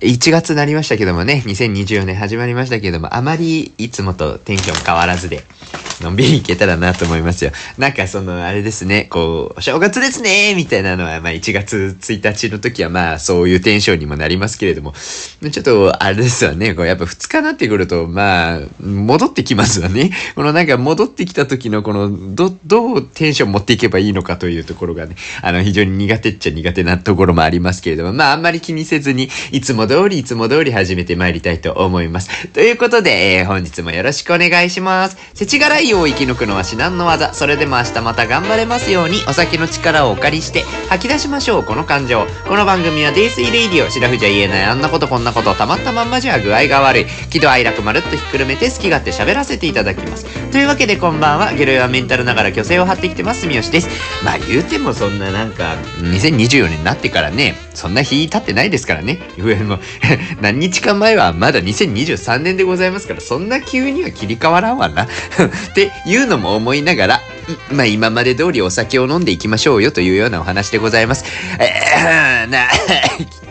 1月になりましたけどもね、2024年始まりましたけども、あまりいつもとテンション変わらずで、のんびりいけたらなと思いますよ。なんかその、あれですね、こう、お正月ですねみたいなのは、まあ1月1日の時はまあそういうテンションにもなりますけれども、ちょっと、あれですわね、こうやっぱ2日になってくると、まあ、戻ってきますわね。このなんか戻ってきた時のこの、ど、どうテンション持っていけばいいのかというところがね、あの非常に苦手っちゃ苦手なところもありますけれども、まああんまり気にせずに、いつも通りいつも通り始めてまいりたいと思います。ということで、えー、本日もよろしくお願いします。世知辛いを生き抜くのは至難の技。それでも明日また頑張れますように、お酒の力をお借りして吐き出しましょう、この感情。この番組は泥酔レイディオ、白ふじゃ言えないあんなことこんなこと、たまったまんまじゃ具合が悪い。喜怒哀楽まるっとひっくるめて好き勝手喋らせていただきます。というわけでこんばんは、ゲロイはメンタルながら虚勢を張ってきてます、三好です。まあ言うてもそんななんか、2024年になってからね、そんな日経ってないですからね。も 何日か前はまだ2023年でございますから、そんな急には切り替わらんわな。っていうのも思いながら、まあ今まで通りお酒を飲んでいきましょうよというようなお話でございます。えー、な、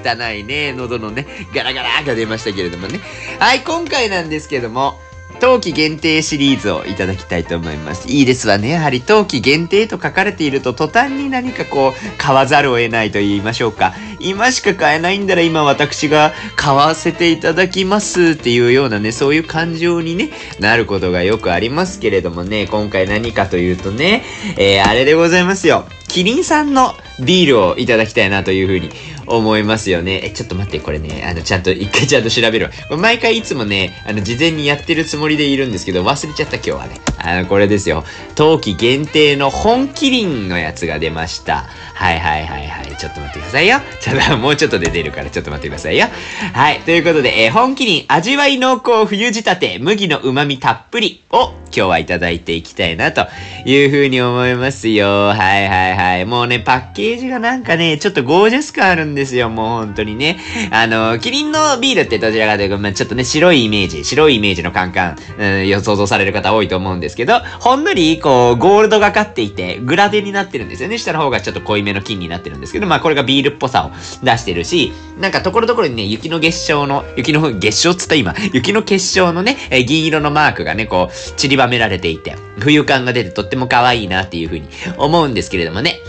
汚いね、喉のね、ガラガラが出ましたけれどもね。はい、今回なんですけども、冬季限定シリーズをいただきたいと思います。いいですわね。やはり冬季限定と書かれていると途端に何かこう買わざるを得ないと言いましょうか。今しか買えないんだら今私が買わせていただきますっていうようなね、そういう感情にね、なることがよくありますけれどもね、今回何かというとね、えー、あれでございますよ。キリンさんのビールをいただきたいなというふうに思いますよね。え、ちょっと待って、これね、あの、ちゃんと、一回ちゃんと調べろ。毎回いつもね、あの、事前にやってるつもりでいるんですけど、忘れちゃった今日はね。あの、これですよ。冬季限定の本麒麟のやつが出ました。はいはいはいはい。ちょっと待ってくださいよ。ちょっと、もうちょっとで出るから、ちょっと待ってくださいよ。はい。ということで、えー、本麒麟、味わい濃厚冬仕立て、麦の旨味たっぷりを今日はいただいていきたいなというふうに思いますよ。はいはいはい。もうね、パッケージがなんかね、ちょっとゴージャス感あるんですよ。もう本当にね。あの、キリンのビールってどちらかというと、まあ、ちょっとね、白いイメージ、白いイメージのカンカン、うん、想像される方多いと思うんですけど、ほんのり、こう、ゴールドがかっていて、グラデになってるんですよね。下の方がちょっと濃いめの金になってるんですけど、まあこれがビールっぽさを出してるし、なんかところどころにね、雪の結晶の、雪の月晶っつった今、雪の結晶のね、え銀色のマークがね、こう、散りばめられていて、冬感が出てとっても可愛いなっていう風に思うんですけれどもね。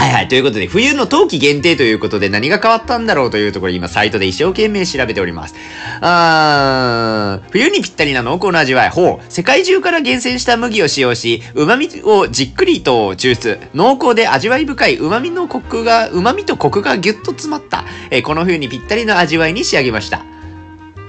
はいはい。ということで、冬の冬季限定ということで何が変わったんだろうというところ今サイトで一生懸命調べております。あー、冬にぴったりな濃厚な味わい。ほう。世界中から厳選した麦を使用し、旨味をじっくりと抽出。濃厚で味わい深い旨味のコクが、旨味とコクがギュッと詰まった、えー、この冬にぴったりの味わいに仕上げました。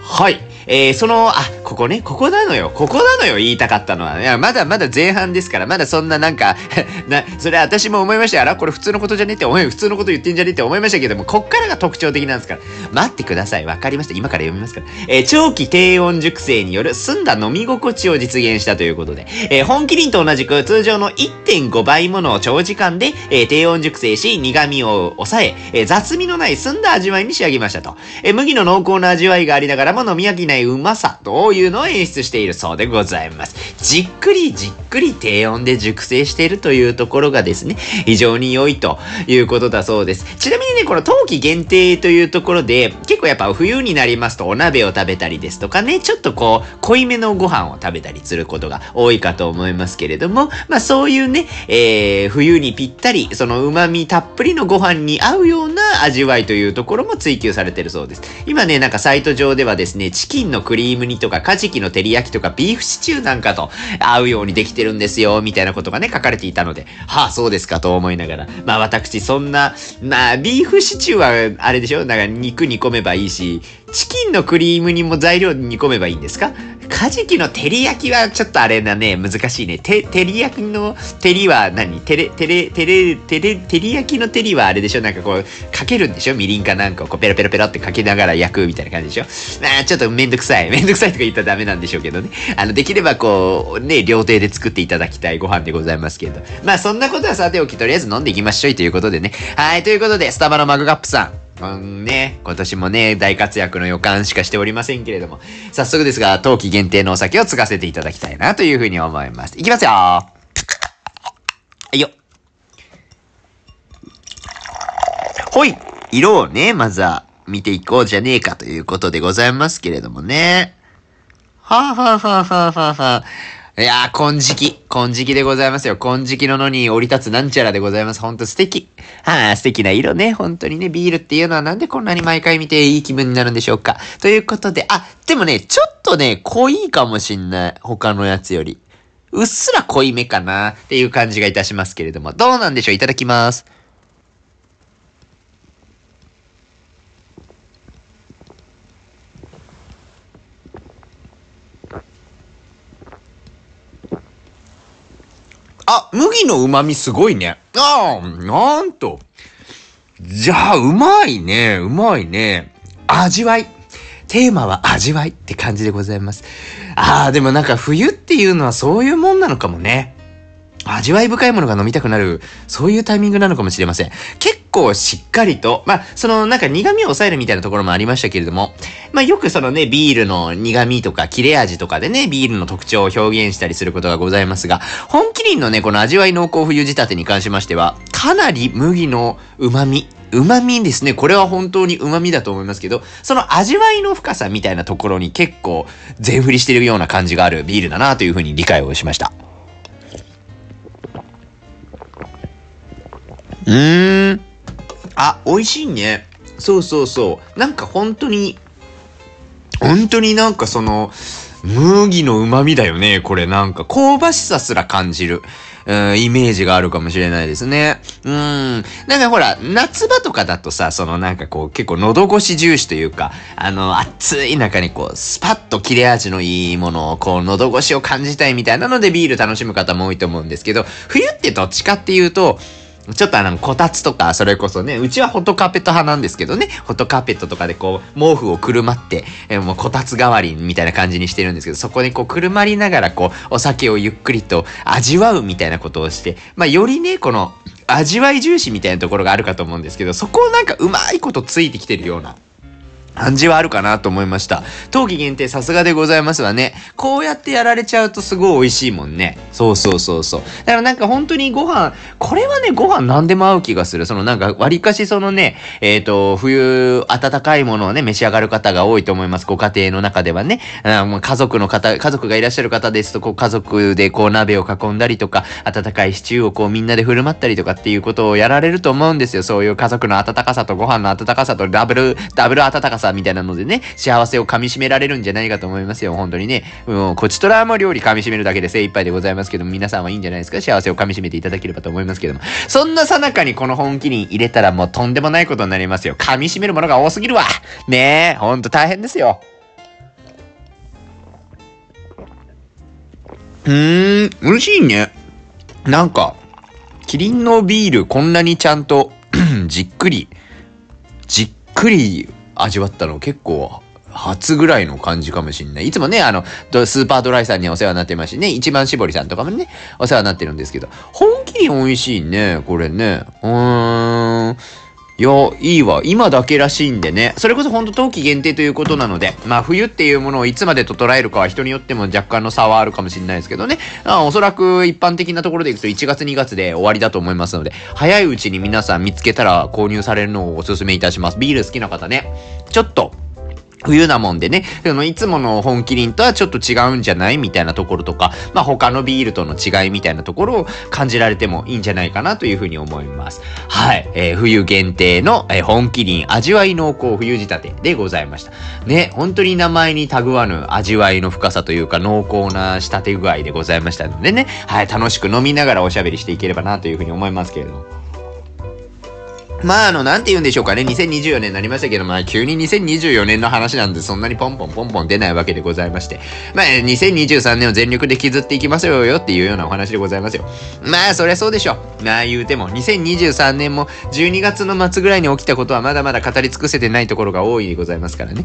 はい。えー、その、あ、ここね、ここなのよ。ここなのよ、言いたかったのは。いや、まだまだ前半ですから、まだそんななんか な、それ私も思いましたよ。あら、これ普通のことじゃねって思い、普通のこと言ってんじゃねって思いましたけども、こっからが特徴的なんですから。待ってください。わかりました。今から読みますから。えー、長期低温熟成による澄んだ飲み心地を実現したということで、えー、本麒麟と同じく通常の1.5倍ものを長時間で、えー、低温熟成し、苦味を抑え、えー、雑味のない澄んだ味わいに仕上げましたと。えー、麦の濃厚な味わいがありながらも飲み飽きないうまさというのを演出しているそうでございます。じっくりじっくり低温で熟成しているというところがですね、非常に良いということだそうです。ちなみにね、この冬季限定というところで、結構やっぱ冬になりますとお鍋を食べたりですとかね、ちょっとこう、濃いめのご飯を食べたりすることが多いかと思いますけれども、まあそういうね、えー、冬にぴったり、その旨味たっぷりのご飯に合うような味わいというところも追求されてるそうです。今ね、なんかサイト上ではですね、チキのクリーム煮とかカジキの照り焼きとかビーフシチューなんかと合うようにできてるんですよ、みたいなことがね、書かれていたので、はあ、そうですかと思いながら。まあ私、そんな、まあ、ビーフシチューは、あれでしょ？なんか肉煮込めばいいし、チキンのクリームにも材料煮込めばいいんですか？カジキの照り焼きはちょっとあれだね、難しいね。て、照り焼きの照りは何？照れ、照れ、照れ、照れ、照り焼きの照りはあれでしょ？なんかこう、かけるんでしょ？みりんかなんかをこうペロペロペロってかけながら焼くみたいな感じでしょ？まあちょっとめんどくさい。めんどくさいとか言ったらダメなんでしょうけどね。あの、できればこう、ね、料亭で作っていただきたいご飯でございますけれど。まあそんなことはさておき、とりあえず飲んでいきましょうということでね。はい、ということで、スタバのマグカップさん。うんね、今年もね、大活躍の予感しかしておりませんけれども、早速ですが、冬季限定のお酒を継がせていただきたいなというふうに思います。いきますよはいよ。ほい色をね、まずは見ていこうじゃねえかということでございますけれどもね。はあ、はあはあはあはあはあ、いやー、金色。金色でございますよ。金色の野に降り立つなんちゃらでございます。ほんと素敵。はあ、素敵な色ね。本当にね、ビールっていうのはなんでこんなに毎回見ていい気分になるんでしょうか。ということで、あ、でもね、ちょっとね、濃いかもしんない。他のやつより。うっすら濃いめかなっていう感じがいたしますけれども。どうなんでしょう？いただきます。あ、麦の旨味すごいね。ああ、なんと。じゃあ、うまいね。うまいね。味わい。テーマは味わいって感じでございます。ああ、でもなんか冬っていうのはそういうもんなのかもね。味わい深いものが飲みたくなる、そういうタイミングなのかもしれません。結構しっかりと、まあ、そのなんか苦味を抑えるみたいなところもありましたけれども、まあよくそのね、ビールの苦味とか切れ味とかでね、ビールの特徴を表現したりすることがございますが、本麒麟のね、この味わい濃厚冬仕立てに関しましては、かなり麦の旨味、旨味ですね。これは本当に旨味だと思いますけど、その味わいの深さみたいなところに結構全振りしてるような感じがあるビールだなというふうに理解をしました。うーん。あ、美味しいね。そうそうそう。なんか本当に、本当になんかその、麦の旨味だよね。これなんか香ばしさすら感じる。うん、イメージがあるかもしれないですね。うん。なんかほら、夏場とかだとさ、そのなんかこう、結構喉越し重視というか、あの、暑い中にこう、スパッと切れ味のいいものを、こう、喉越しを感じたいみたいなのでビール楽しむ方も多いと思うんですけど、冬ってどっちかっていうと、ちょっとあの、こたつとか、それこそね、うちはホットカーペット派なんですけどね、ホットカーペットとかでこう、毛布をくるまって、えー、もうこたつ代わりみたいな感じにしてるんですけど、そこにこう、くるまりながらこう、お酒をゆっくりと味わうみたいなことをして、まあ、よりね、この、味わい重視みたいなところがあるかと思うんですけど、そこをなんかうまいことついてきてるような。感じはあるかなと思いました。冬季限定さすがでございますわね。こうやってやられちゃうとすごい美味しいもんね。そうそうそうそう。だからなんか本当にご飯、これはね、ご飯何でも合う気がする。そのなんか割かしそのね、えっ、ー、と、冬暖かいものをね、召し上がる方が多いと思います。ご家庭の中ではね。あもう家族の方、家族がいらっしゃる方ですと、こう家族でこう鍋を囲んだりとか、温かいシチューをこうみんなで振る舞ったりとかっていうことをやられると思うんですよ。そういう家族の温かさとご飯の温かさとダブル、ダブル温かささみたいなのでね、幸せを噛み締められるんじゃないかと思いますよ。本当にね。もう、こちとらも料理噛み締めるだけで精一杯でございますけども、皆さんはいいんじゃないですか？幸せを噛み締めていただければと思いますけども。そんなさなかにこの本気に入れたらもうとんでもないことになりますよ。噛み締めるものが多すぎるわねえ、ほんと大変ですよ。うーん、美味しいね。なんか、キリンのビールこんなにちゃんと じっくり、じっくり味わったの結構初ぐらいの感じかもしんない。いつもね、あの、スーパードライさんにお世話になってますしね、一番搾りさんとかもね、お世話になってるんですけど、本気に美味しいね、これね。うーん。いや、いいわ。今だけらしいんでね。それこそほんと冬季限定ということなので、まあ冬っていうものをいつまでと捉えるかは人によっても若干の差はあるかもしれないですけどね。あおそらく一般的なところでいくと1月2月で終わりだと思いますので、早いうちに皆さん見つけたら購入されるのをお勧めいたします。ビール好きな方ね。ちょっと冬なもんでね、そのいつもの本麒麟とはちょっと違うんじゃないみたいなところとか、まあ他のビールとの違いみたいなところを感じられてもいいんじゃないかなというふうに思います。はい。えー、冬限定の、えー、本麒麟味わい濃厚冬仕立てでございました。ね、本当に名前にたぐわぬ味わいの深さというか濃厚な仕立て具合でございましたのでね、はい、楽しく飲みながらおしゃべりしていければなというふうに思いますけれども。まあ、あの、なんて言うんでしょうかね。2024年になりましたけど、まあ、急に2024年の話なんで、そんなにポンポンポンポン出ないわけでございまして。まあ、2023年を全力で削っていきますよよっていうようなお話でございますよ。まあ、そりゃそうでしょう。まあ、言うても、2023年も12月の末ぐらいに起きたことはまだまだ語り尽くせてないところが多いでございますからね。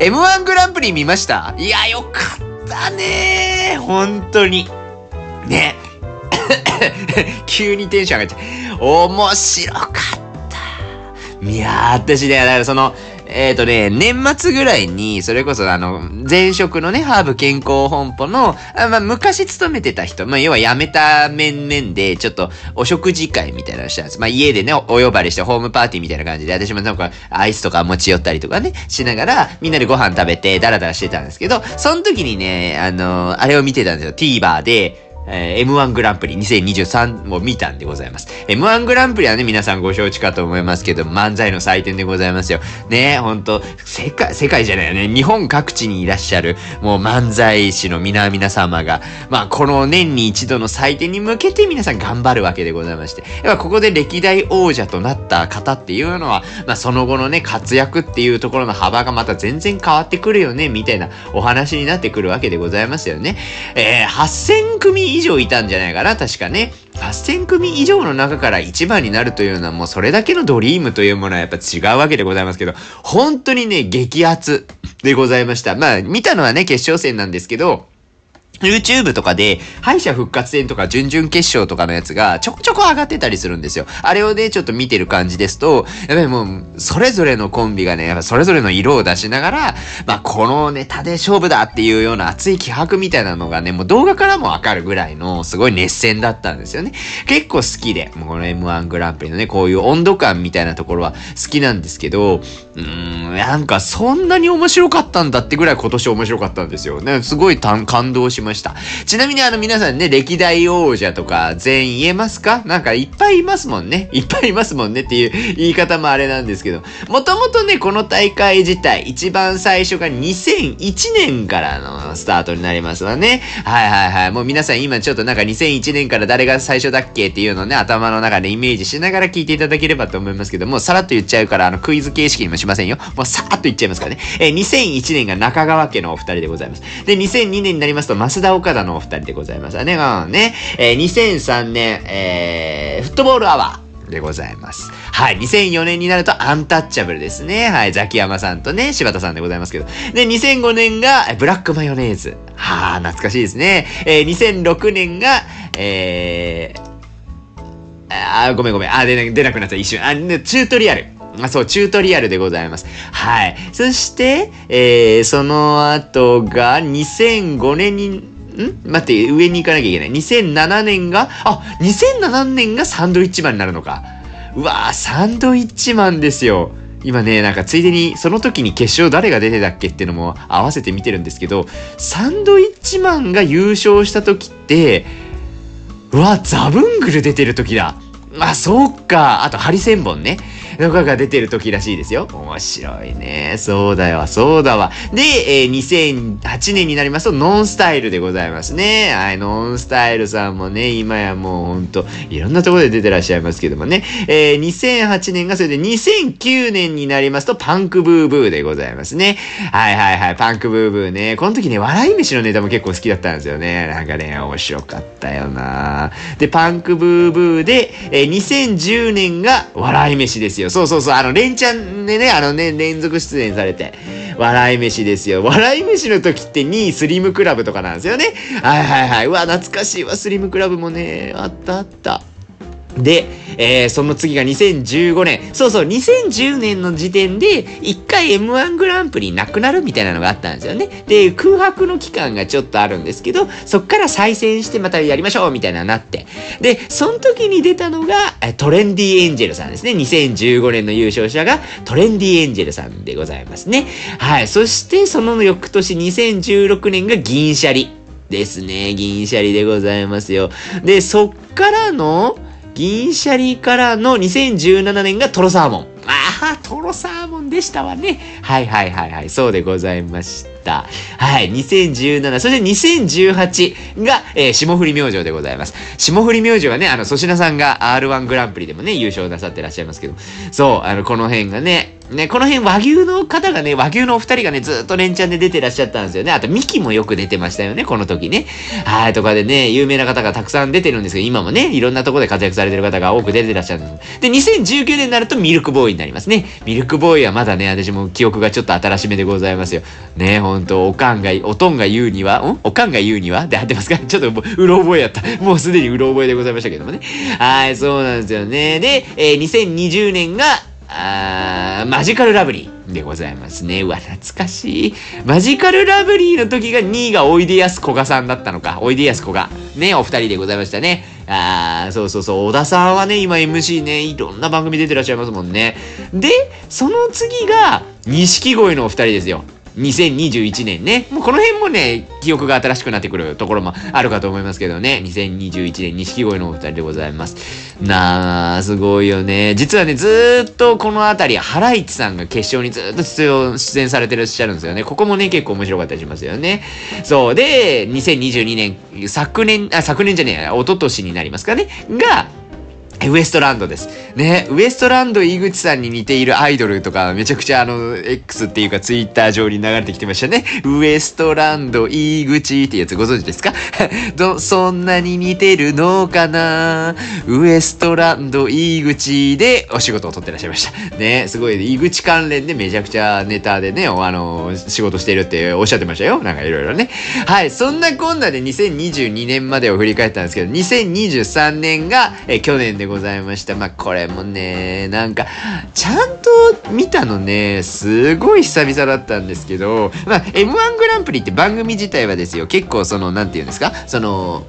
M1 グランプリ見ました？いや、よかったね本当に。ね。急にテンション上がっちゃう。面白かった。いやー、私ね、だからその、えっ、ー、とね、年末ぐらいに、それこそあの、前職のね、ハーブ健康本舗の、あまあ、昔勤めてた人、まあ、要は辞めた面々で、ちょっとお食事会みたいなのしたんです。まあ、家でね、お呼ばれしてホームパーティーみたいな感じで、私もなんか、アイスとか持ち寄ったりとかね、しながら、みんなでご飯食べて、ダラダラしてたんですけど、その時にね、あの、あれを見てたんですよ。TVer で、えー、M1 グランプリ2023を見たんでございます。M1 グランプリはね、皆さんご承知かと思いますけど、漫才の祭典でございますよ。ね、ほんと、世界、世界じゃないよね。日本各地にいらっしゃる、もう漫才師の皆々様が、まあ、この年に一度の祭典に向けて皆さん頑張るわけでございまして。やっぱここで歴代王者となった方っていうのは、まあ、その後のね、活躍っていうところの幅がまた全然変わってくるよね、みたいなお話になってくるわけでございますよね。えー、8000組以上いたんじゃないかな、確かね。8000組以上の中から1番になるというのはもうそれだけのドリームというものはやっぱ違うわけでございますけど、本当にね、激アツでございました。まあ、見たのはね、決勝戦なんですけど、YouTube とかで、敗者復活戦とか準々決勝とかのやつがちょこちょこ上がってたりするんですよ。あれをね、ちょっと見てる感じですと、やっぱりもう、それぞれのコンビがね、やっぱそれぞれの色を出しながら、まあ、このネタで勝負だっていうような熱い気迫みたいなのがね、もう動画からもわかるぐらいの、すごい熱戦だったんですよね。結構好きで、もうこの M1 グランプリのね、こういう温度感みたいなところは好きなんですけど、うーん、なんかそんなに面白かったんだってぐらい今年面白かったんですよ。ね、すごい感動しました。ましたちなみにあの皆さんね、歴代王者とか全員言えますか？なんかいっぱいいますもんね。いっぱいいますもんねっていう言い方もあれなんですけど、もともとね、この大会自体、一番最初が2001年からのスタートになりますわね。はいはいはい。もう皆さん今ちょっとなんか2001年から誰が最初だっけっていうのをね、頭の中でイメージしながら聞いていただければと思いますけどもう、さらっと言っちゃうから、あのクイズ形式にもしませんよ。もうさーっと言っちゃいますからね。えー、2001年が中川家のお二人でございます。で、2002年になりますと、田岡田のお二人でございますね。うんね。えー、2003年、えー、フットボールアワー。でございます。はい。2004年になるとアンタッチャブルですね。はい。ザキヤマさんとね、柴田さんでございますけど。で、2005年がブラックマヨネーズ。はあ、懐かしいですね。えー、2006年が、えー、あ、ごめんごめん。あ、出な出なくなった一瞬。あ、チュートリアル。あ、そう、チュートリアルでございます。はい。そして、えー、その後が2005年にん？待って、上に行かなきゃいけない。2007年が、あ、2007年がサンドイッチマンになるのか。うわぁ、サンドイッチマンですよ。今ね、なんかついでにその時に決勝誰が出てたっけっていうのも合わせて見てるんですけど、サンドイッチマンが優勝した時って、うわ、ザブングル出てる時だ。あ、そうか。あと、ハリセンボンね。とかが出てる時らしいですよ。面白いね。そうだよ、そうだわ。で、えー、2008年になりますと、ノンスタイルでございますね。はい、ノンスタイルさんもね、今やもうほんと、いろんなところで出てらっしゃいますけどもね。えー、2008年がそれで2009年になりますと、パンクブーブーでございますね。はいはいはい、パンクブーブーね。この時ね、笑い飯のネタも結構好きだったんですよね。なんかね、面白かったよなで、パンクブーブーで、えー、2010年が笑い飯ですよ。よ。そうそうそう。あの、連チャンでね、あのね、連続出演されて。笑い飯ですよ。笑い飯の時って2位スリムクラブとかなんですよね。はいはいはい。うわ、懐かしいわ。スリムクラブもね、あったあった。で、えー、その次が2015年。そうそう、2010年の時点で、一回 M1 グランプリなくなるみたいなのがあったんですよね。で、空白の期間がちょっとあるんですけど、そっから再戦してまたやりましょうみたいななって。で、その時に出たのが、トレンディエンジェルさんですね。2015年の優勝者がトレンディエンジェルさんでございますね。はい。そして、その翌年2016年が銀シャリですね。銀シャリでございますよ。で、そっからの、銀シャリからの2017年がトロサーモン。ああ、トロサーモンでしたわね。はいはいはいはい。そうでございました。はい。2017、そして2018が、えー、霜降り明星でございます。霜降り明星はね、あの、粗品さんが R1 グランプリでもね、優勝なさってらっしゃいますけど、そう、あの、この辺がね、ね、この辺和牛の方がね、和牛のお二人がね、ずっと連チャンで出てらっしゃったんですよね。あと、ミキもよく出てましたよね、この時ね。はい、とかでね、有名な方がたくさん出てるんですけど、今もね、いろんなところで活躍されてる方が多く出てらっしゃるんです。で、2019年になるとミルクボーイになりますね。ミルクボーイはまだね、私も記憶がちょっと新しめでございますよ。ね、ほんと、おかんが、おとんが言うには、ん？おかんが言うには？で合ってますかちょっともうろ覚えやった。もうすでにうろ覚えでございましたけどもね。はい、そうなんですよね。で、えー、2020年が、あマジカルラブリー。でございますね。うわ、懐かしい。マジカルラブリーの時が2位がおいでやすこがさんだったのか。おいでやすこが。ね、お二人でございましたね。あー、そうそうそう。小田さんはね、今 MC ね、いろんな番組出てらっしゃいますもんね。で、その次が、錦鯉のお二人ですよ。2021年ね。もうこの辺もね、記憶が新しくなってくるところもあるかと思いますけどね。2021年、錦鯉のお二人でございます。なあ、すごいよね。実はね、ずーっとこのあたり、ハライチさんが決勝にずーっと出、演されてらっしゃるんですよね。ここもね、結構面白かったりしますよね。そう。で、2022年、昨年、あ、昨年じゃねえや、一昨年になりますかね。が、ウエストランドです。ね、ウエストランド井口さんに似ているアイドルとか、めちゃくちゃあの、X っていうかツイッター上に流れてきてましたね。ウエストランド井口ってやつご存知ですか？ど、そんなに似てるのかな？ウエストランド井口でお仕事を取ってらっしゃいました。ね、すごい、井口関連でめちゃくちゃネタでね、あの、仕事してるっておっしゃってましたよ。なんかいろいろね。はい、そんなこんなで2022年までを振り返ったんですけど、2023年が、え去年でございました。まあ、これもね、なんか、ちゃんと見たのね、すごい久々だったんですけど、まあ、M1 グランプリって番組自体はですよ、結構その、なんて言うんですか、その、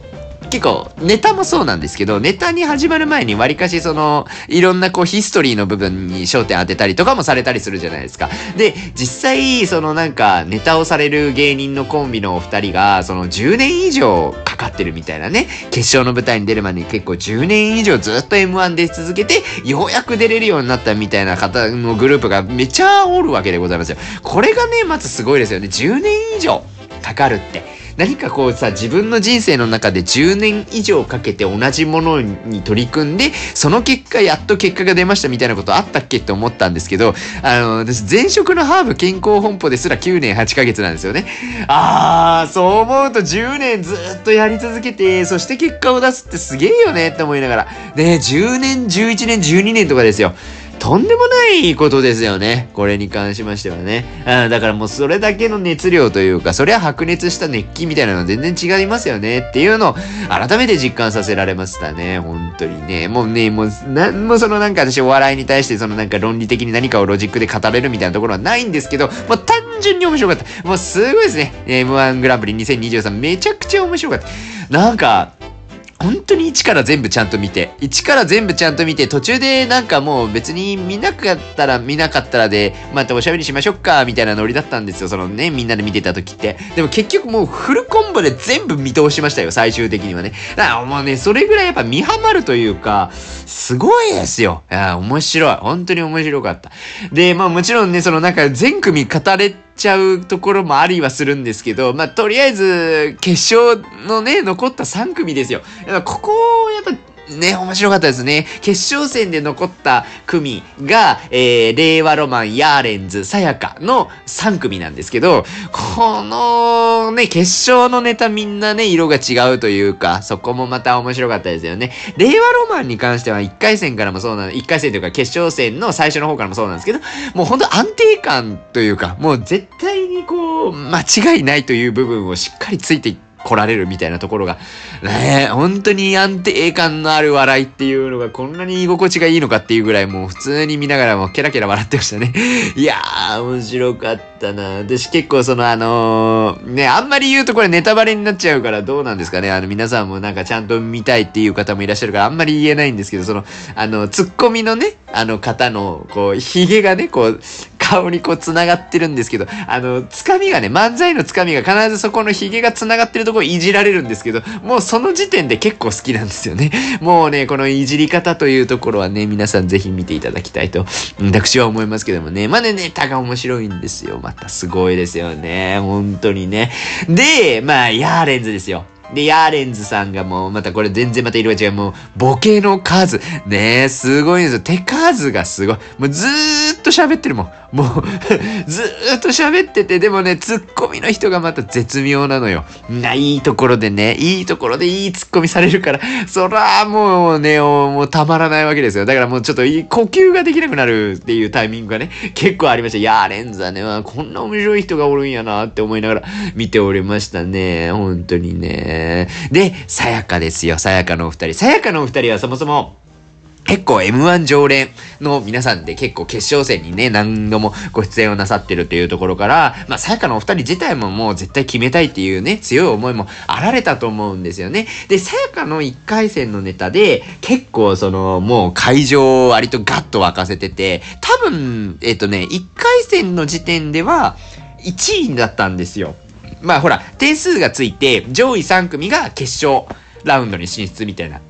結構ネタもそうなんですけど、ネタに始まる前にわりかしその、いろんなこうヒストリーの部分に焦点当てたりとかもされたりするじゃないですか。で、実際、そのなんかネタをされる芸人のコンビのお二人が、その10年以上かかってるみたいなね、決勝の舞台に出るまでに結構10年以上ずっと M1 出続けて、ようやく出れるようになったみたいな方のグループがめちゃおるわけでございますよ。これがね、まずすごいですよね。10年以上かかるって。何かこうさ、自分の人生の中で10年以上かけて同じものに取り組んで、その結果、やっと結果が出ましたみたいなことあったっけって思ったんですけど、あの、私、前職のハーブ健康本舗ですら9年8ヶ月なんですよね。あー、そう思うと10年ずっとやり続けて、そして結果を出すってすげえよねって思いながら。ね、10年、11年、12年とかですよ。とんでもないことですよね。これに関しましてはね。うん、だからもうそれだけの熱量というか、そりゃ白熱した熱気みたいなのは全然違いますよねっていうのを改めて実感させられましたね。本当にね。もうね、もう、なんもそのなんか私お笑いに対してそのなんか論理的に何かをロジックで語れるみたいなところはないんですけど、もう単純に面白かった。もうすごいですね。M1 グランプリ2023めちゃくちゃ面白かった。なんか、本当に一から全部ちゃんと見て、一から全部ちゃんと見て、途中でなんかもう別に見なかったら見なかったらで、またおしゃべりしましょうか、みたいなノリだったんですよ。そのね、みんなで見てた時って。でも結局もうフルコンボで全部見通しましたよ、最終的にはね。だからもうね、それぐらいやっぱ見はまるというか、すごいですよ。いや、面白い。本当に面白かった。で、まあもちろんね、そのなんか全組語れてちゃうところもありはするんですけど、まあ、とりあえず、決勝のね、残った3組ですよ。ここ、やっぱ、ね、面白かったですね。決勝戦で残った組が、えー、令和ロマン、ヤーレンズ、さやかの3組なんですけど、このね、決勝のネタみんなね、色が違うというか、そこもまた面白かったですよね。令和ロマンに関しては1回戦からもそうなの、1回戦というか決勝戦の最初の方からもそうなんですけど、もうほんと安定感というか、もう絶対にこう、間違いないという部分をしっかりついていって、来られるみたいなところが、ね本当に安定感のある笑いっていうのがこんなに居心地がいいのかっていうぐらいもう普通に見ながらもケラケラ笑ってましたね。いやー、面白かったな。私結構そのあのー、ね、あんまり言うとこれネタバレになっちゃうからどうなんですかね。あの皆さんもなんかちゃんと見たいっていう方もいらっしゃるからあんまり言えないんですけど、その、あの、ツッコミのね、あの方の、こう、髭がね、こう、顔にこう繋がってるんですけど、あの、つかみがね、漫才のつかみが必ずそこの髭が繋がってるところいじられるんですけど、もうその時点で結構好きなんですよね。もうね、このいじり方というところはね、皆さんぜひ見ていただきたいと、私は思いますけどもね。まあね、ネタが面白いんですよ。またすごいですよね。本当にね。で、まあ、ヤーレンズですよ。で、ヤーレンズさんがもう、またこれ全然また色が違う。もう、ボケの数。ねえ、すごいんですよ。手数がすごい。もうずーっと喋ってるもん。もう ずーっと喋ってて、でもね、ツッコミの人がまた絶妙なのよ。な、いいところでね、いいところでいいツッコミされるから、そらもうね、もうたまらないわけですよ。だからもうちょっと呼吸ができなくなるっていうタイミングがね、結構ありました。ヤーレンズはね、まあこんな面白い人がおるんやなって思いながら見ておりましたね。本当にね。で、さやかですよ。さやかのお二人。さやかのお二人はそもそも、結構 M1 常連の皆さんで結構決勝戦にね、何度もご出演をなさってるっていうところから、まあ、さやかのお二人自体ももう絶対決めたいっていうね、強い思いもあられたと思うんですよね。で、さやかの1回戦のネタで、結構その、もう会場を割とガッと沸かせてて、多分、えっ、とね、1回戦の時点では1位だったんですよ。まあほら、点数がついて、上位3組が決勝ラウンドに進出みたいな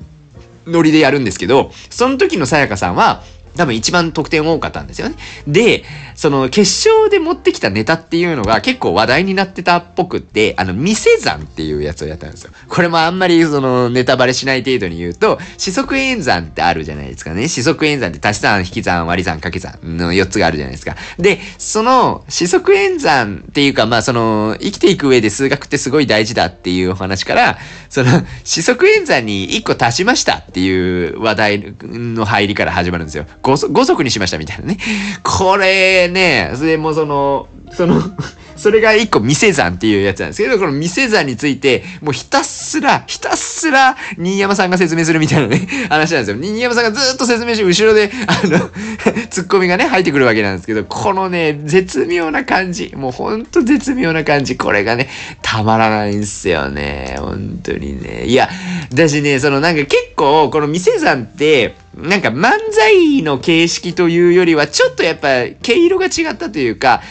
ノリでやるんですけど、その時のさやかさんは、多分一番得点多かったんですよね。で、その決勝で持ってきたネタっていうのが結構話題になってたっぽくって、あの、店算っていうやつをやったんですよ。これもあんまりそのネタバレしない程度に言うと、四則演算ってあるじゃないですかね。四則演算って足し算、引き算、割り算、掛け算の4つがあるじゃないですか。で、その四則演算っていうか、まあその、生きていく上で数学ってすごい大事だっていうお話から、その、四則演算に1個足しましたっていう話題の入りから始まるんですよ。5足にしましたみたいなね。これね、それもその、その それが一個店算っていうやつなんですけど、この店算について、もうひたすら、ひたすら、新山さんが説明するみたいなね、話なんですよ。新山さんがずっと説明して、後ろで、あの、ツッコミがね、入ってくるわけなんですけど、このね、絶妙な感じ、もうほんと絶妙な感じ、これがね、たまらないんすよね。本当にね。いや、だしね、そのなんか結構、この店算って、なんか漫才の形式というよりは、ちょっとやっぱ毛色が違ったというか、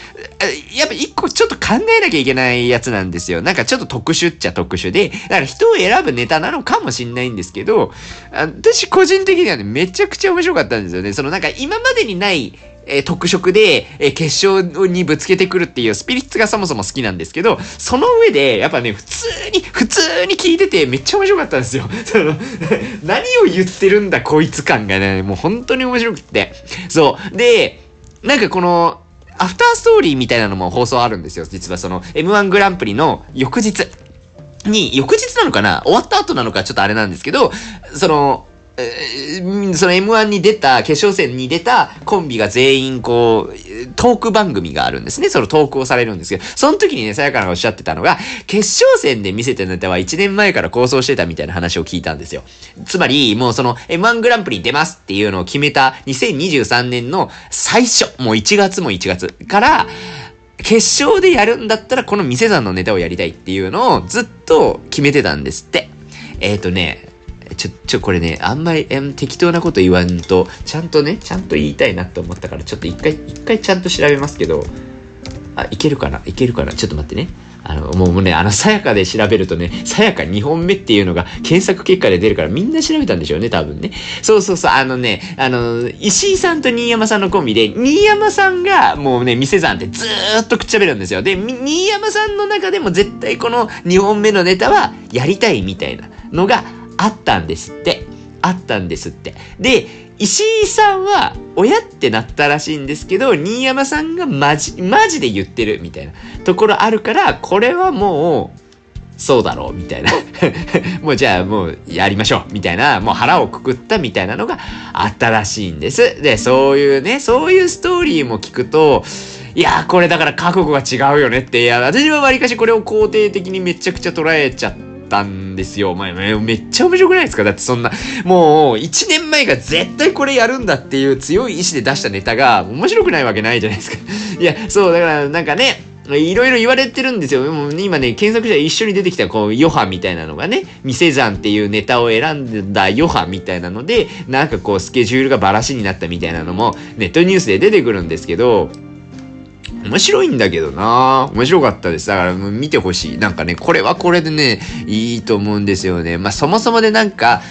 やっぱ一個ちょっと考えなきゃいけないやつなんですよ。なんかちょっと特殊っちゃ特殊で、だから人を選ぶネタなのかもしんないんですけど、私個人的にはね、めちゃくちゃ面白かったんですよね。そのなんか今までにない、え、特色で、え、決勝にぶつけてくるっていうスピリッツがそもそも好きなんですけど、その上で、やっぱね、普通に、普通に聞いててめっちゃ面白かったんですよ。その、何を言ってるんだこいつ感がね、もう本当に面白くって。そう。で、なんかこの、アフターストーリーみたいなのも放送あるんですよ。実はその M1 グランプリの翌日に、翌日なのかな？終わった後なのかちょっとあれなんですけど、その、その M1 に出た、決勝戦に出たコンビが全員こう、トーク番組があるんですね。そのトークをされるんですけど、その時にね、さやかがおっしゃってたのが、決勝戦で見せたネタは1年前から構想してたみたいな話を聞いたんですよ。つまり、もうその M1 グランプリ出ますっていうのを決めた2023年の最初、もう1月も1月から、決勝でやるんだったらこの店さんのネタをやりたいっていうのをずっと決めてたんですって。えっ、ー、とね、ちょ、ちょ、これね、あんまり、え適当なこと言わんと、ちゃんとね、ちゃんと言いたいなって思ったから、ちょっと一回、一回ちゃんと調べますけど、あ、いけるかないけるかなちょっと待ってね。あの、もうね、あの、さやかで調べるとね、さやか2本目っていうのが検索結果で出るからみんな調べたんでしょうね、多分ね。そうそうそう、あのね、あの、石井さんと新山さんのコンビで、新山さんがもうね、店さんってずーっと口喋るんですよ。で、新山さんの中でも絶対この2本目のネタはやりたいみたいなのがあったんですって。あったんですって。で、石井さんは親ってなったらしいんですけど、新山さんがマジ、マジで言ってるみたいなところあるから、これはもう、そうだろうみたいな もうじゃあもうやりましょうみたいな、もう腹をくくったみたいなのがあったらしいんです。で、そういうね、そういうストーリーも聞くと、いやこれだから覚悟が違うよねって、いや、私はわりかしこれを肯定的にめちゃくちゃ捉えちゃって、ったんですよ。まあ、めっちゃ面白くないですか？だってそんな、もう、1年前が絶対これやるんだっていう強い意志で出したネタが面白くないわけないじゃないですか。いや、そう、だからなんかね、いろいろ言われてるんですよ。も今ね、検索したら一緒に出てきた、こう、余波みたいなのがね、店山っていうネタを選んだ余波みたいなので、なんかこう、スケジュールがバラシになったみたいなのも、ネットニュースで出てくるんですけど、面白いんだけどな面白かったです。だから見てほしい。なんかね、これはこれでね、いいと思うんですよね。まあそもそもでなんか、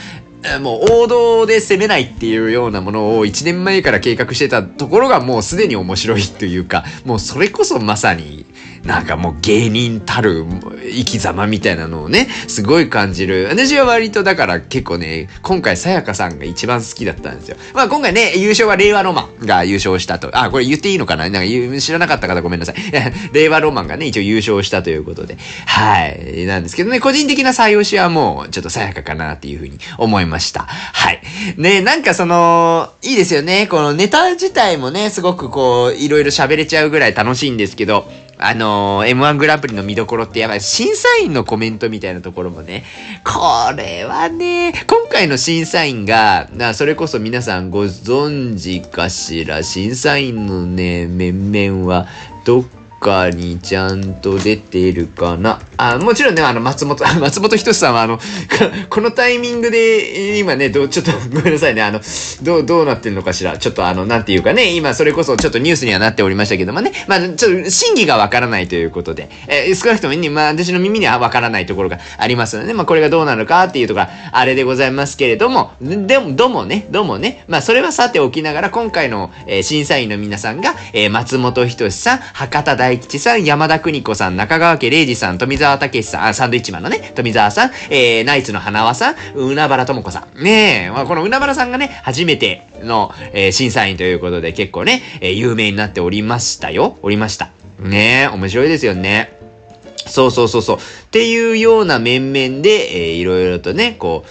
もう王道で攻めないっていうようなものを1年前から計画してたところがもうすでに面白いというか、もうそれこそまさになんかもう芸人たる生き様みたいなのをね、すごい感じる。私は割とだから結構ね、今回さやかさんが一番好きだったんですよ。まあ今回ね、優勝は令和ロマンが優勝したと。あ、これ言っていいのかな？なんか知らなかった方ごめんなさい。令和ロマンがね、一応優勝したということで。はい。なんですけどね、個人的な採用しはもうちょっとさやかかなっていうふうに思いました。はい。ね、なんかその、いいですよね。このネタ自体もね、すごくこう、いろいろ喋れちゃうぐらい楽しいんですけど、あのー、M1 グランプリの見どころってやばい、審査員のコメントみたいなところもね、これはね、今回の審査員が、なそれこそ皆さんご存知かしら、審査員のね、面々は、どっかにちゃんと出てるかな。あ、もちろんね、あの、松本、松本人志さんは、あの、このタイミングで、今ね、どちょっと ごめんなさいね、あの、どう、どうなってるのかしら。ちょっとあの、なんていうかね、今それこそちょっとニュースにはなっておりましたけどもね、まあ、ちょっと真偽がわからないということで、えー、少なくともね、まあ、私の耳にはわからないところがありますので、ね。まあ、これがどうなのかっていうとか、あれでございますけれども、でも、どうもね、どうもね、まあ、それはさておきながら、今回の、えー、審査員の皆さんが、えー、松本人志さん、博多大吉さん、山田邦子さん、中川家礼二さん、富澤武さん、あ、ンドイッチマンのね、富澤さん、えー、ナイツの花輪さん、海原智子さん。ねえ、まあ、この海原さんがね、初めての、えー、審査員ということで結構ね、えー、有名になっておりましたよ。おりました。ねえ、面白いですよね。そうそうそうそう。っていうような面々で、えー、いろいろとね、こう、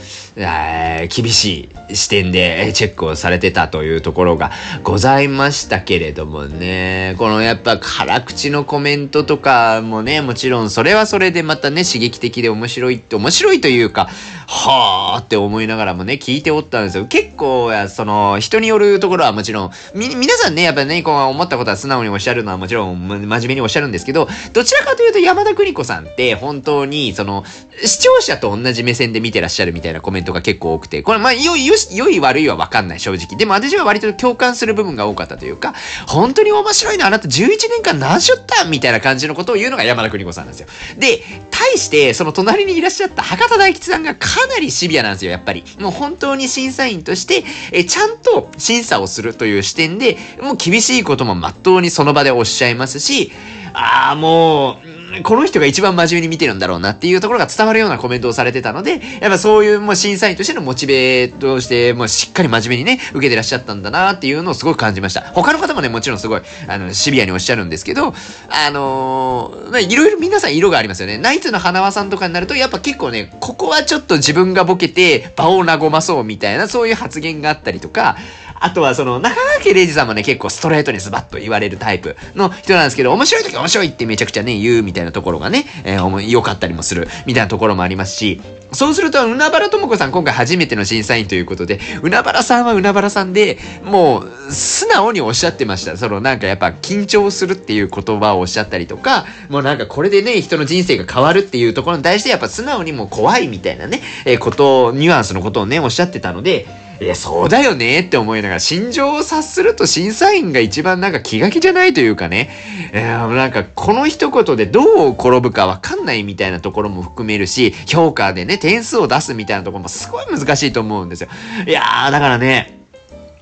厳しい視点でチェックをされてたというところがございましたけれどもね、このやっぱ辛口のコメントとかもね、もちろんそれはそれでまたね、刺激的で面白いって、面白いというか、はあって思いながらもね、聞いておったんですよ。結構、その、人によるところはもちろん、み、皆さんね、やっぱね、こう思ったことは素直におっしゃるのはもちろん、真面目におっしゃるんですけど、どちらかというと山田邦子さんって本当に、その、視聴者と同じ目線で見てらっしゃるみたいなコメントが結構多くて、これ、まあ、良い、良い悪いはわかんない、正直。でも私は割と共感する部分が多かったというか、本当に面白いな、あなた11年間何しょったみたいな感じのことを言うのが山田邦子さんなんですよ。で、対して、その隣にいらっしゃった博多大吉さんがかなりシビアなんですよ、やっぱり。もう本当に審査員として、え、ちゃんと審査をするという視点で、もう厳しいこともまっとうにその場でおっしゃいますし、ああ、もう、この人が一番真面目に見てるんだろうなっていうところが伝わるようなコメントをされてたので、やっぱそういうもう審査員としてのモチベとして、もうしっかり真面目にね、受けてらっしゃったんだなっていうのをすごく感じました。他の方もね、もちろんすごい、あの、シビアにおっしゃるんですけど、あのー、まあ、いろいろ皆さん色がありますよね。ナイツの花輪さんとかになると、やっぱ結構ね、ここはちょっと自分がボケて場を和まそうみたいな、そういう発言があったりとか、あとはその、中川家礼二さんもね、結構ストレートにズバッと言われるタイプの人なんですけど、面白い時面白いってめちゃくちゃね、言うみたいなところがね、えー、良かったりもする、みたいなところもありますし、そうすると、海原智子さん今回初めての審査員ということで、海原さんは海原さんで、もう、素直におっしゃってました。その、なんかやっぱ緊張するっていう言葉をおっしゃったりとか、もうなんかこれでね、人の人生が変わるっていうところに対してやっぱ素直にもう怖いみたいなね、えー、こと、ニュアンスのことをね、おっしゃってたので、いや、そうだよねって思いながら、心情を察すると審査員が一番なんか気が気じゃないというかね、えー、なんかこの一言でどう転ぶかわかんないみたいなところも含めるし、評価でね、点数を出すみたいなところもすごい難しいと思うんですよ。いやー、だからね、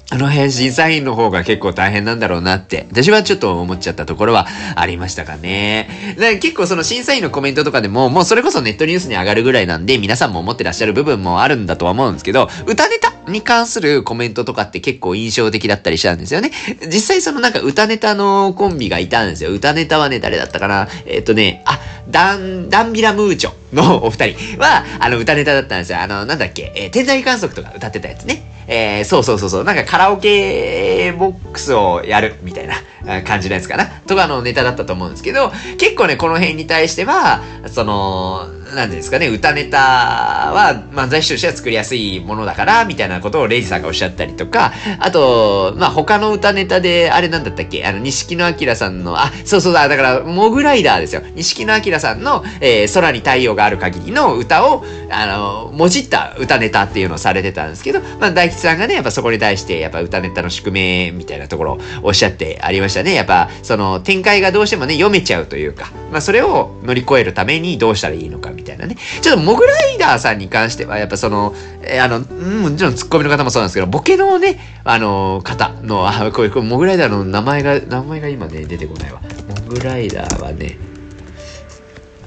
あの辺審査員の方が結構大変なんだろうなって、私はちょっと思っちゃったところはありましたかね。か結構その審査員のコメントとかでも、もうそれこそネットニュースに上がるぐらいなんで、皆さんも思ってらっしゃる部分もあるんだとは思うんですけど、歌ネタに関するコメントとかって結構印象的だったりしたんですよね。実際そのなんか歌ネタのコンビがいたんですよ。歌ネタはね、誰だったかなえっ、とね、あ、ダン、ダンビラムーチョのお二人は、あの歌ネタだったんですよ。あの、なんだっけ、えー、天体観測とか歌ってたやつね。えー、そうそうそうそう、なんかカラオケボックスをやるみたいな感じのやつかな。とかのネタだったと思うんですけど、結構ね、この辺に対しては、その、なんですかね、歌ネタは漫才師としては作りやすいものだから、みたいなことをレイジさんがおっしゃったりとか、あと、まあ、他の歌ネタで、あれなんだったっけあの、錦野明さんの、あ、そうそうだ、だから、モグライダーですよ。錦野明さんの、えー、空に太陽がある限りの歌を、あの、もじった歌ネタっていうのをされてたんですけど、まあ、大吉さんがね、やっぱそこに対して、やっぱ歌ネタの宿命みたいなところをおっしゃってありましたね。やっぱ、その、展開がどうしてもね、読めちゃうというか、まあ、それを乗り越えるためにどうしたらいいのかみたいなね。ちょっとモグライダーさんに関しては、やっぱその、えー、あの、もちろんツッコミの方もそうなんですけど、ボケのね、あの、方の、あ、これ、これモグライダーの名前が、名前が今ね、出てこないわ。モグライダーはね、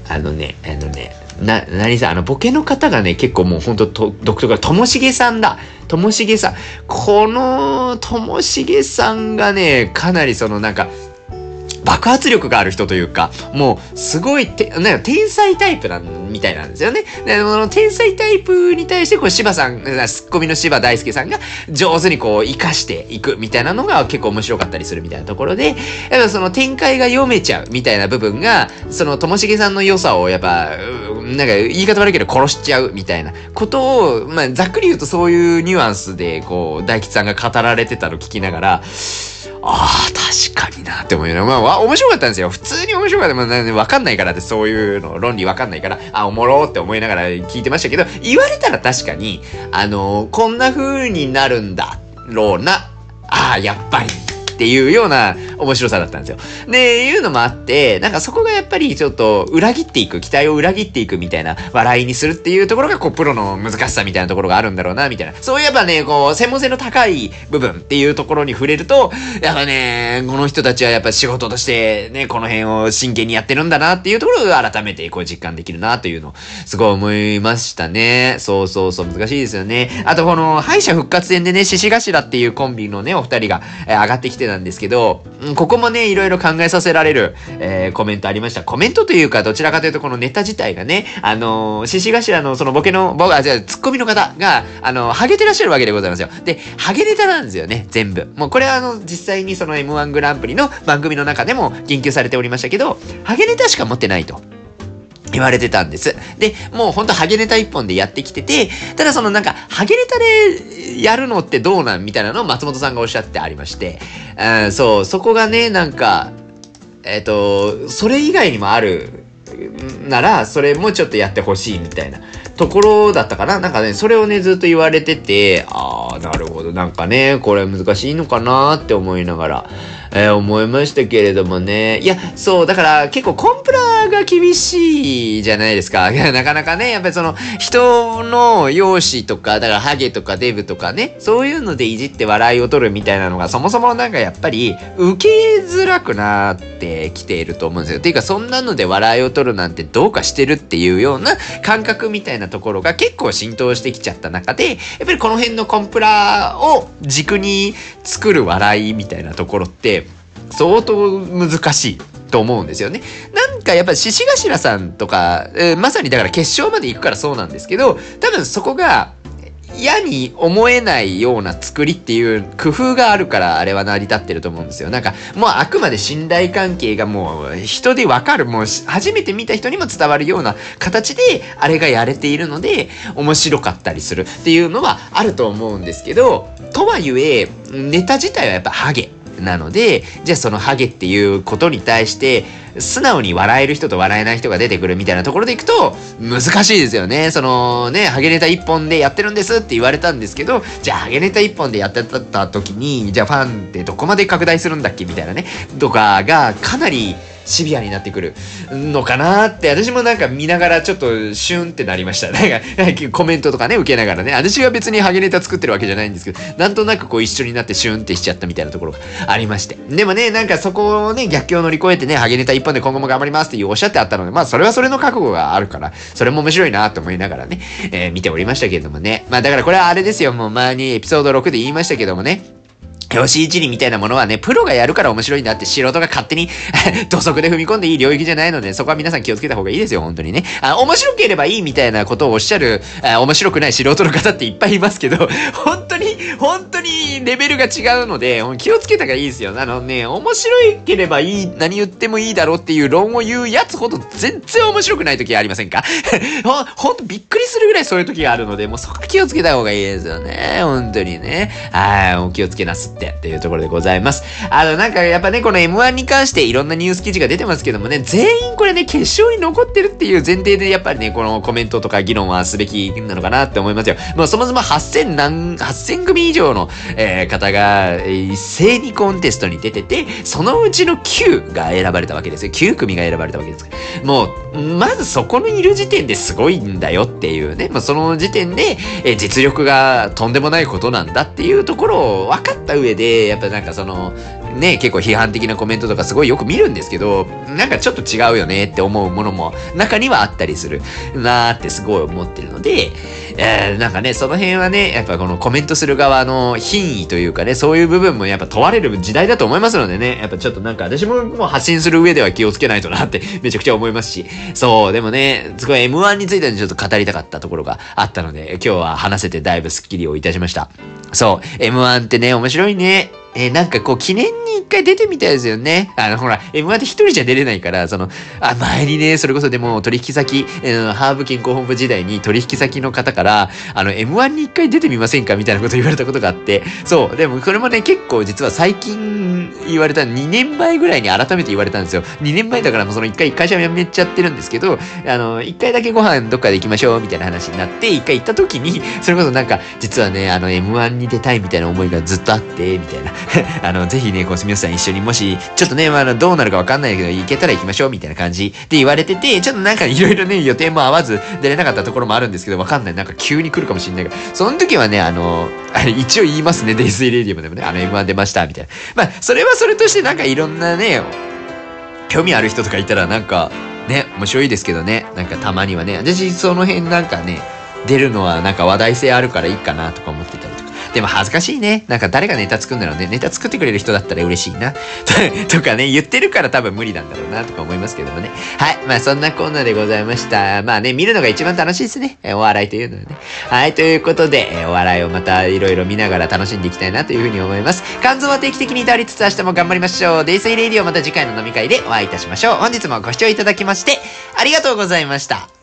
あのね、あのね、な、なにさ、あの、ボケの方がね、結構もうほんと独特な、ともしげさんだ。ともしげさん。この、ともしげさんがね、かなりそのなんか、爆発力がある人というか、もう、すごいて、なんか天才タイプなんみたいなんですよね。で、その天才タイプに対して、こう、柴さん、ツッコミの柴大輔さんが上手にこう、活かしていくみたいなのが結構面白かったりするみたいなところで、やっぱその展開が読めちゃうみたいな部分が、そのともしげさんの良さをやっぱ、なんか言い方悪いけど殺しちゃうみたいなことを、まあ、ざっくり言うとそういうニュアンスで、こう、大吉さんが語られてたの聞きながら、ああ、確かになって思うよ。まあ、面白かったんですよ。普通に面白かった。まあ、わかんないからって、そういうの、論理わかんないから、あ、おもろって思いながら聞いてましたけど、言われたら確かに、あのー、こんな風になるんだろうな。ああ、やっぱり。っていうような面白さだったんですよ。で、いうのもあって、なんかそこがやっぱりちょっと裏切っていく、期待を裏切っていくみたいな笑いにするっていうところが、こう、プロの難しさみたいなところがあるんだろうな、みたいな。そういえばね、こう、専門性の高い部分っていうところに触れると、やっぱね、この人たちはやっぱ仕事としてね、この辺を真剣にやってるんだなっていうところを改めてこう実感できるなというのを、すごい思いましたね。そうそうそう、難しいですよね。あとこの、敗者復活戦でね、獅子頭っていうコンビのね、お二人が、え、上がってきてなんですけど、うん、ここもね、いろいろ考えさせられる、えー、コメントありました。コメントというか、どちらかというとこのネタ自体がね、あのー、獅子頭のそのボケの、僕、あ、じゃあ、ツッコミの方が、あのー、ハゲてらっしゃるわけでございますよ。で、ハゲネタなんですよね、全部。もうこれはあの、実際にその M1 グランプリの番組の中でも言及されておりましたけど、ハゲネタしか持ってないと。言われてたんです。で、もうほんとハゲネタ一本でやってきてて、ただそのなんか、ハゲネタでやるのってどうなんみたいなのを松本さんがおっしゃってありまして、うん、そう、そこがね、なんか、えっ、ー、と、それ以外にもあるなら、それもちょっとやってほしいみたいなところだったかななんかね、それをね、ずっと言われてて、ああ、なるほど、なんかね、これ難しいのかなって思いながら、えー、思いましたけれどもね。いや、そう、だから結構コンプラが厳しいじゃないですか。なかなかね、やっぱりその人の容姿とか、だからハゲとかデブとかね、そういうのでいじって笑いを取るみたいなのがそもそもなんかやっぱり受けづらくなってきていると思うんですよ。ていうかそんなので笑いを取るなんてどうかしてるっていうような感覚みたいなところが結構浸透してきちゃった中で、やっぱりこの辺のコンプラを軸に作る笑いみたいなところって、相当難しいと思うんですよね。なんかやっぱ獅子頭さんとか、えー、まさにだから決勝まで行くからそうなんですけど、多分そこが嫌に思えないような作りっていう工夫があるからあれは成り立ってると思うんですよ。なんかもうあくまで信頼関係がもう人でわかる、もう初めて見た人にも伝わるような形であれがやれているので面白かったりするっていうのはあると思うんですけど、とはいえネタ自体はやっぱハゲ。なので、じゃあそのハゲっていうことに対して、素直に笑える人と笑えない人が出てくるみたいなところでいくと、難しいですよね。そのね、ハゲネタ一本でやってるんですって言われたんですけど、じゃあハゲネタ一本でやってた時に、じゃあファンってどこまで拡大するんだっけみたいなね、とかがかなり、シビアになってくるのかなって、私もなんか見ながらちょっとシュンってなりました。なんか、コメントとかね、受けながらね、私は別にハゲネタ作ってるわけじゃないんですけど、なんとなくこう一緒になってシュンってしちゃったみたいなところがありまして。でもね、なんかそこをね、逆境を乗り越えてね、ハゲネタ一本で今後も頑張りますっていうおっしゃってあったので、まあそれはそれの覚悟があるから、それも面白いなと思いながらね、えー、見ておりましたけれどもね。まあだからこれはあれですよ、もう前にエピソード6で言いましたけどもね、吉一里みたいなものはね、プロがやるから面白いんだって素人が勝手に 土足で踏み込んでいい領域じゃないので、そこは皆さん気をつけた方がいいですよ、本当にね。あ面白ければいいみたいなことをおっしゃる、あ面白くない素人の方っていっぱいいますけど、本当に、本当にレベルが違うので、気をつけた方がいいですよ。あのね、面白ければいい、何言ってもいいだろうっていう論を言うやつほど全然面白くない時ありませんか？ほ、ほんとびっくりするぐらいそういう時があるので、もうそこ気をつけた方がいいですよね。本当にね。はい、お気をつけなすって。ってっていうところでございます。あの、なんかやっぱね、この M1 に関していろんなニュース記事が出てますけどもね、全員これね、決勝に残ってるっていう前提でやっぱりね、このコメントとか議論はすべきなのかなって思いますよ。まあそもそも8000何、8000組以上の、えー、方が一斉にコンテストに出てて、そのうちの9が選ばれたわけですよ。9組が選ばれたわけですもう、まずそこにいる時点ですごいんだよっていうね、まあその時点で、えー、実力がとんでもないことなんだっていうところを分かった上で、やっぱなんかその、ね、結構批判的なコメントとかすごいよく見るんですけど、なんかちょっと違うよねって思うものも中にはあったりするなーってすごい思ってるので、えー、なんかね、その辺はね、やっぱこのコメントする側の品位というかね、そういう部分もやっぱ問われる時代だと思いますのでね、やっぱちょっとなんか私ももう発信する上では気をつけないとなって めちゃくちゃ思いますし、そう、でもね、すごい M1 についてちょっと語りたかったところがあったので、今日は話せてだいぶスッキリをいたしました。そう、M1 ってね、面白いね。えー、なんかこう、記念に一回出てみたいですよね。あの、ほら、M1 って一人じゃ出れないから、その、あ、前にね、それこそでも取引先、えー、ハーブ健康本部時代に取引先の方から、あの、M1 に一回出てみませんかみたいなこと言われたことがあって、そう、でもこれもね、結構実は最近言われた、2年前ぐらいに改めて言われたんですよ。2年前だからもうその一回会社辞めちゃってるんですけど、あの、一回だけご飯どっかで行きましょう、みたいな話になって、一回行った時に、それこそなんか、実はね、あの、M1 に出たいみたいな思いがずっとあって、みたいな。あの、ぜひね、こう、すみさん一緒にもし、ちょっとね、まあ、どうなるかわかんないけど、行けたら行きましょう、みたいな感じで言われてて、ちょっとなんかいろいろね、予定も合わず出れなかったところもあるんですけど、わかんない。なんか急に来るかもしんないから、その時はね、あの、あれ、一応言いますね、デイスイレディオでもね、あの、M1 出ました、みたいな。まあ、それはそれとしてなんかいろんなね、興味ある人とかいたらなんか、ね、面白いですけどね、なんかたまにはね、私その辺なんかね、出るのはなんか話題性あるからいいかなとか思ってた。でも恥ずかしいね。なんか誰がネタ作るんだろうね。ネタ作ってくれる人だったら嬉しいな。とかね、言ってるから多分無理なんだろうなとか思いますけどもね。はい。まあそんなコーナーでございました。まあね、見るのが一番楽しいですね。お笑いというのはね。はい。ということで、お笑いをまたいろいろ見ながら楽しんでいきたいなというふうに思います。肝臓は定期的にいたわりつつ明日も頑張りましょう。デイスイレイディオまた次回の飲み会でお会いいたしましょう。本日もご視聴いただきまして、ありがとうございました。